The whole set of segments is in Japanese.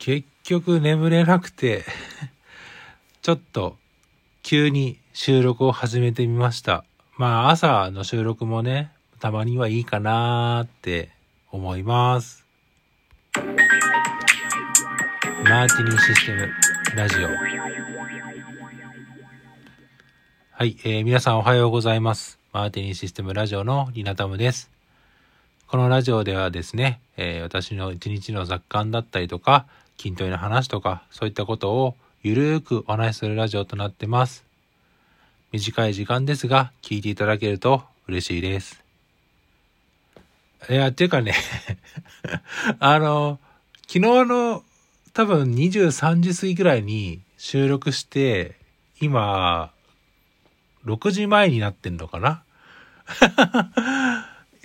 結局眠れなくて ちょっと急に収録を始めてみました。まあ朝の収録もね、たまにはいいかなーって思います。マーティニーシステムラジオ。はい、えー皆さんおはようございます。マーティニーシステムラジオのリナタムです。このラジオではですね、えー私の一日の雑感だったりとか、筋トレの話とか、そういったことをゆるーくお話しするラジオとなってます。短い時間ですが、聞いていただけると嬉しいです。いや、っていうかね、あの、昨日の多分23時過ぎぐらいに収録して、今、6時前になってんのかな？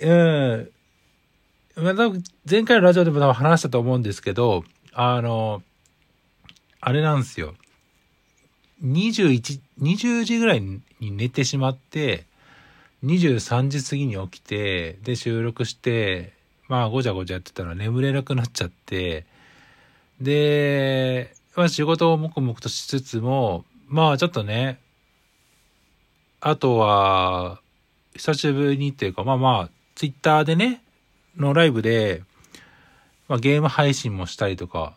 うん。前回のラジオでも多分話したと思うんですけど、あの、あれなんですよ。21、20時ぐらいに寝てしまって、23時過ぎに起きて、で収録して、まあごちゃごちゃやってたら眠れなくなっちゃって、で、まあ仕事を黙々としつつも、まあちょっとね、あとは、久しぶりにっていうか、まあまあ、ツイッターでね、のライブで、まあゲーム配信もしたりとか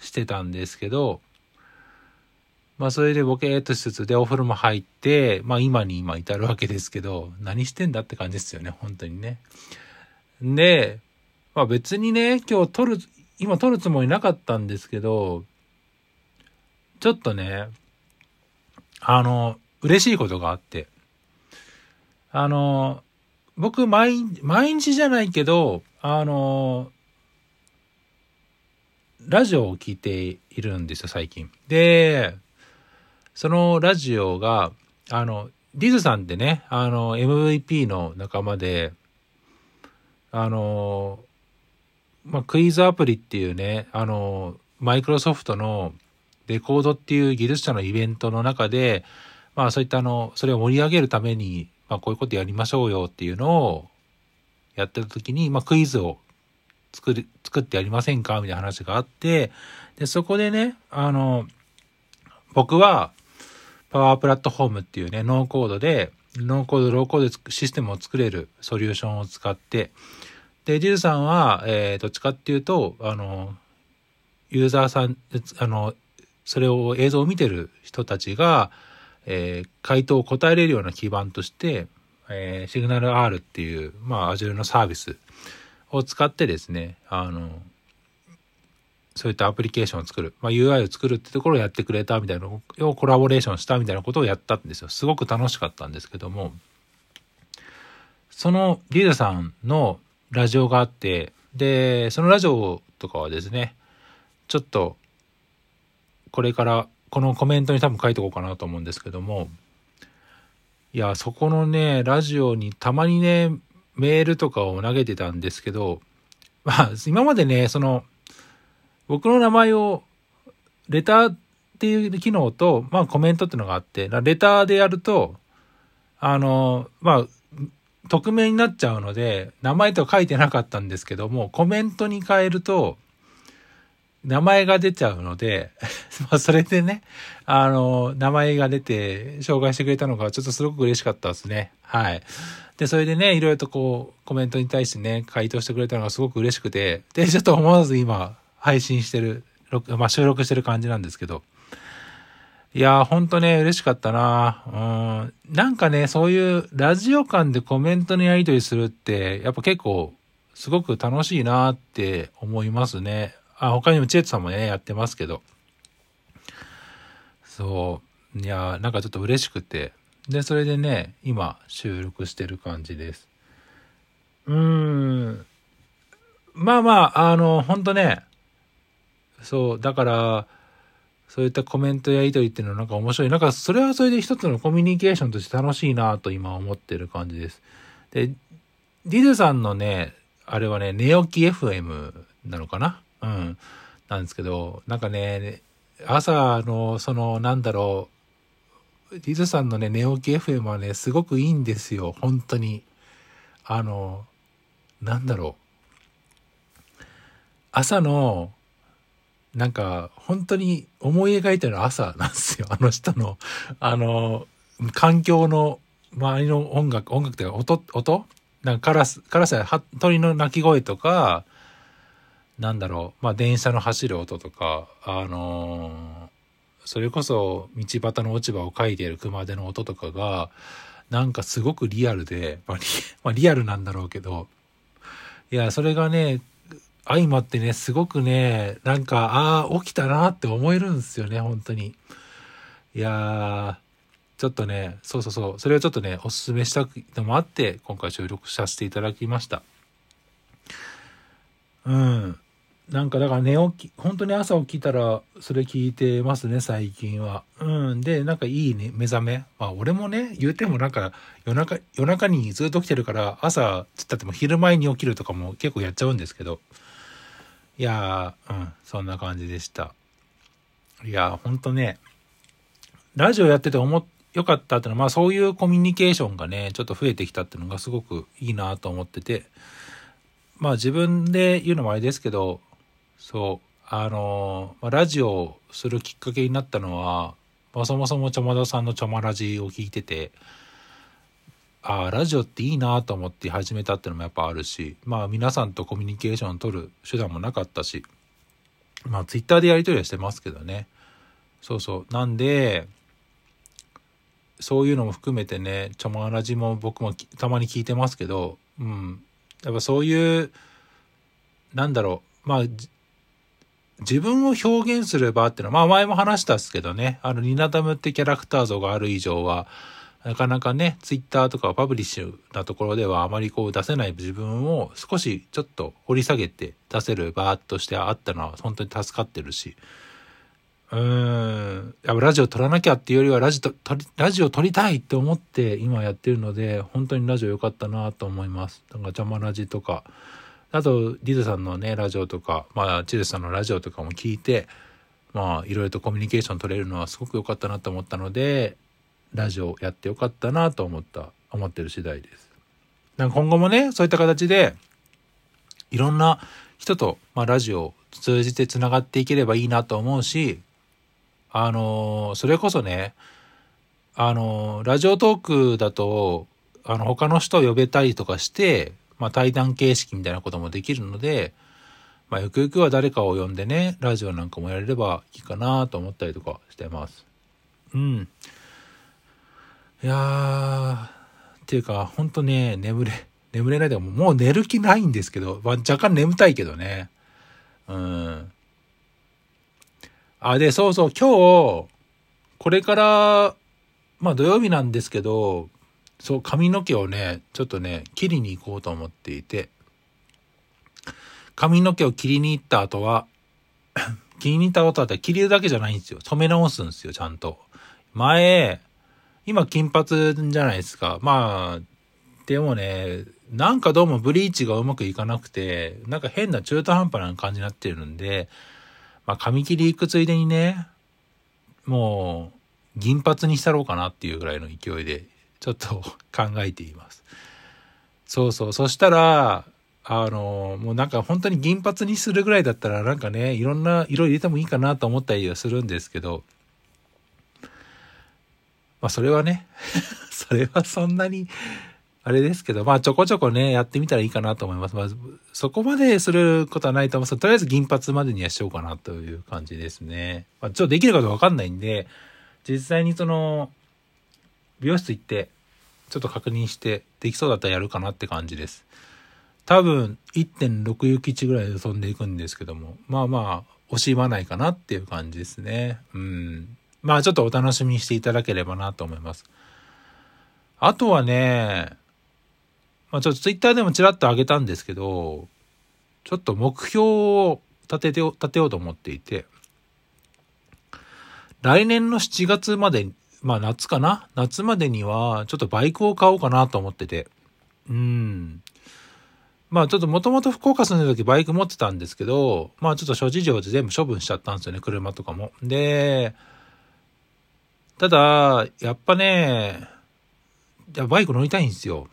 してたんですけど、まあそれでボケーっとしつつでお風呂も入って、まあ今に今至るわけですけど、何してんだって感じですよね、本当にね。で、まあ別にね、今日撮る、今撮るつもりなかったんですけど、ちょっとね、あの、嬉しいことがあって、あの、僕毎、毎日じゃないけど、あの、ラジオを聞いているんですよ、最近。で、そのラジオが、あの、リズさんってね、あの、MVP の仲間で、あの、まあ、クイズアプリっていうね、あの、マイクロソフトのレコードっていう技術者のイベントの中で、まあそういったあの、それを盛り上げるために、まあこういうことやりましょうよっていうのをやってた時に、まあクイズを作り、作ってやりませんか？みたいな話があって、で、そこでね、あの、僕は、パワープラットフォームっていうね、ノーコードで、ノーコード、ローコードシステムを作れるソリューションを使って、で、ジルさんは、えー、どっちかっていうと、あの、ユーザーさん、あの、それを映像を見てる人たちが、えー回答を答えれるような基盤として、えー、シグナル R っていう、まあ、Azure のサービスを使ってですね、あの、そういったアプリケーションを作る、まあ、UI を作るってところをやってくれたみたいなのをコラボレーションしたみたいなことをやったんですよ。すごく楽しかったんですけども、そのリーダさんのラジオがあって、で、そのラジオとかはですね、ちょっと、これから、このコメントに多分書いておこうかなと思うんですけども、いや、そこのね、ラジオにたまにね、メールとかを投げてたんですけど、まあ、今までね、その、僕の名前を、レターっていう機能と、まあコメントっていうのがあって、レターでやると、あの、まあ、匿名になっちゃうので、名前とは書いてなかったんですけども、コメントに変えると、名前が出ちゃうので、まあそれでね、あの、名前が出て紹介してくれたのがちょっとすごく嬉しかったですね。はい。で、それでね、いろいろとこう、コメントに対してね、回答してくれたのがすごく嬉しくて、で、ちょっと思わず今、配信してる、録まあ収録してる感じなんですけど、いやー、ほんとね、嬉しかったなうん。なんかね、そういうラジオ間でコメントのやり取りするって、やっぱ結構、すごく楽しいなって思いますね。あ、他にもチエットさんもね、やってますけど。そう。いやー、なんかちょっと嬉しくて。で、それでね、今、収録してる感じです。うーん。まあまあ、あの、ほんとね、そう、だから、そういったコメントやり取りっていうのはなんか面白い。なんかそれはそれで一つのコミュニケーションとして楽しいなと今思ってる感じです。で、ディズさんのね、あれはね、寝起き FM なのかな？うん。なんですけど、なんかね、朝の、その、なんだろう、ディズさんのね、寝起き FM はね、すごくいいんですよ。本当に。あの、なんだろう。朝のなんか、本当に思い描いてる朝なんですよ。あの人の、あの、環境の周りの音楽、音楽っていうか音、音？なんかカラス、カラスや鳥の鳴き声とか、なんだろう、まあ電車の走る音とか、あのー、それこそ道端の落ち葉を描いている熊手の音とかが、なんかすごくリアルで、まあリ まあ、リアルなんだろうけど、いや、それがね、相まってね、すごくね、なんか、ああ、起きたなって思えるんですよね、本当に。いや、ちょっとね、そうそうそう、それをちょっとね、おすすめしたのもあって、今回収録させていただきました。うん。なんかだから寝起き、本当に朝起きたらそれ聞いてますね、最近は。うん。で、なんかいいね、目覚め。まあ俺もね、言うてもなんか夜中、夜中にずっと起きてるから朝、つったっても昼前に起きるとかも結構やっちゃうんですけど。いやー、うん、そんな感じでした。いやー、ほんとね、ラジオやってて思っ、よかったってのは、まあそういうコミュニケーションがね、ちょっと増えてきたってのがすごくいいなと思ってて、まあ自分で言うのもあれですけど、そう、あの、ラジオをするきっかけになったのは、まあ、そもそもちょまださんのちょまラジを聞いてて、ああ、ラジオっていいなと思って始めたってのもやっぱあるし、まあ皆さんとコミュニケーションを取る手段もなかったし、まあツイッターでやり取りはしてますけどね。そうそう。なんで、そういうのも含めてね、ちょまラジも僕もたまに聞いてますけど、うん。やっぱそういう、なんだろう、まあ、自分を表現する場っていうのは、まあ前も話したっすけどね、あの、ニナダムってキャラクター像がある以上は、なかなかね、ツイッターとかパブリッシュなところではあまりこう出せない。自分を少しちょっと掘り下げて出せる場としてあったのは本当に助かってるし、うーん、やっぱラジオ撮らなきゃっていうよりはラジオラジオ撮りたいって思って今やってるので、本当にラジオ良かったなと思います。なんか邪魔ラジとか、あと、リズさんのね、ラジオとか、まあ、チズさんのラジオとかも聞いて、まあ、いろいろとコミュニケーション取れるのはすごく良かったなと思ったので、ラジオやってよかったなと思った、思ってる次第です。なんか今後もね、そういった形で、いろんな人と、まあ、ラジオを通じて繋がっていければいいなと思うし、あのそれこそね、あのラジオトークだと、あの、他の人を呼べたりとかして、まあ、対談形式みたいなこともできるので、まあ、ゆくゆくは誰かを呼んでね、ラジオなんかもやれればいいかなと思ったりとかしてます。うん。いやー、っていうか、ほんとね、眠れ、眠れないでももう寝る気ないんですけど、まあ、若干眠たいけどね。うん。あ、で、そうそう、今日、これから、まあ土曜日なんですけど、そう、髪の毛をね、ちょっとね、切りに行こうと思っていて、髪の毛を切りに行った後は、切りに行った後は切りるだけじゃないんですよ。染め直すんですよ、ちゃんと。前、今金髪じゃないですか。まあ、でもね、なんかどうもブリーチがうまくいかなくて、なんか変な中途半端な感じになってるんで、まあ髪切り行くついでにね、もう、銀髪にしたろうかなっていうぐらいの勢いでちょっと 考えています。そうそう。そしたら、あの、もうなんか本当に銀髪にするぐらいだったらなんかね、いろんな色入れてもいいかなと思ったりはするんですけど、まあそれはね、それはそんなに、あれですけど、まあちょこちょこね、やってみたらいいかなと思います。まあそこまですることはないと思いますとりあえず銀髪までにはしようかなという感じですね。まあちょっとできるかどうかわかんないんで、実際にその、美容室行って、ちょっと確認して、できそうだったらやるかなって感じです。多分、1.6ユキチぐらいで飛んでいくんですけども、まあまあ、惜しまないかなっていう感じですね。うん。まあちょっとお楽しみにしていただければなと思います。あとはね、まあちょっとツイッターでもちらっと上げたんですけど、ちょっと目標を立てて、立てようと思っていて、来年の7月までまあ夏かな？夏までにはちょっとバイクを買おうかなと思ってて。うん。まあちょっともともと福岡住んでる時バイク持ってたんですけど、まあちょっと諸事情で全部処分しちゃったんですよね、車とかも。で、ただ、やっぱね、バイク乗りたいんですよ。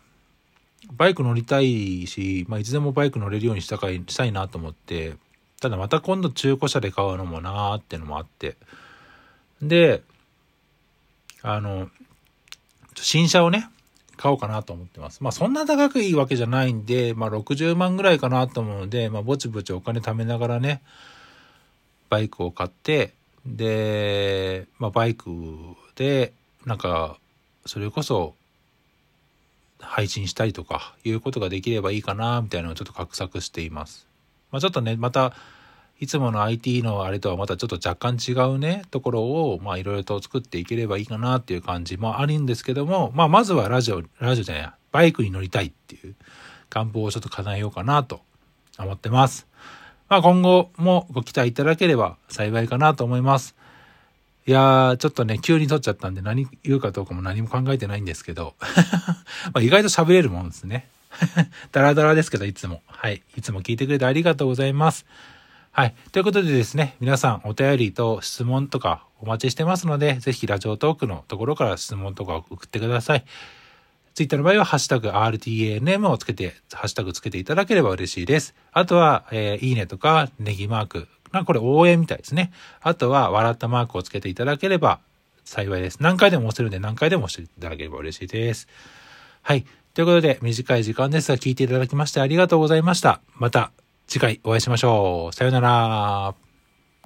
バイク乗りたいし、まあいつでもバイク乗れるようにしたかい、したいなと思って。ただまた今度中古車で買うのもなーってのもあって。で、あの、新車をね、買おうかなと思ってます。まあそんな高くいいわけじゃないんで、まあ60万ぐらいかなと思うので、まあぼちぼちお金貯めながらね、バイクを買って、で、まあバイクで、なんか、それこそ、配信したりとか、いうことができればいいかな、みたいなのをちょっと画策しています。まあちょっとね、また、いつもの IT のあれとはまたちょっと若干違うね、ところを、まあいろいろと作っていければいいかなっていう感じもあるんですけども、まあまずはラジオ、ラジオじゃない、バイクに乗りたいっていう願望をちょっと叶えようかなと思ってます。まあ今後もご期待いただければ幸いかなと思います。いやー、ちょっとね、急に撮っちゃったんで何言うかどうかも何も考えてないんですけど、ま意外と喋れるもんですね。ダラダラですけど、いつも。はい。いつも聞いてくれてありがとうございます。はい。ということでですね、皆さんお便りと質問とかお待ちしてますので、ぜひラジオトークのところから質問とか送ってください。ツイッターの場合は、ハッシュタグ RTANM をつけて、ハッシュタグつけていただければ嬉しいです。あとは、えー、いいねとか、ネギマーク。ま、これ応援みたいですね。あとは、笑ったマークをつけていただければ幸いです。何回でも押せるんで、何回でも押していただければ嬉しいです。はい。ということで、短い時間ですが、聞いていただきましてありがとうございました。また、次回お会いしましょう。さようなら。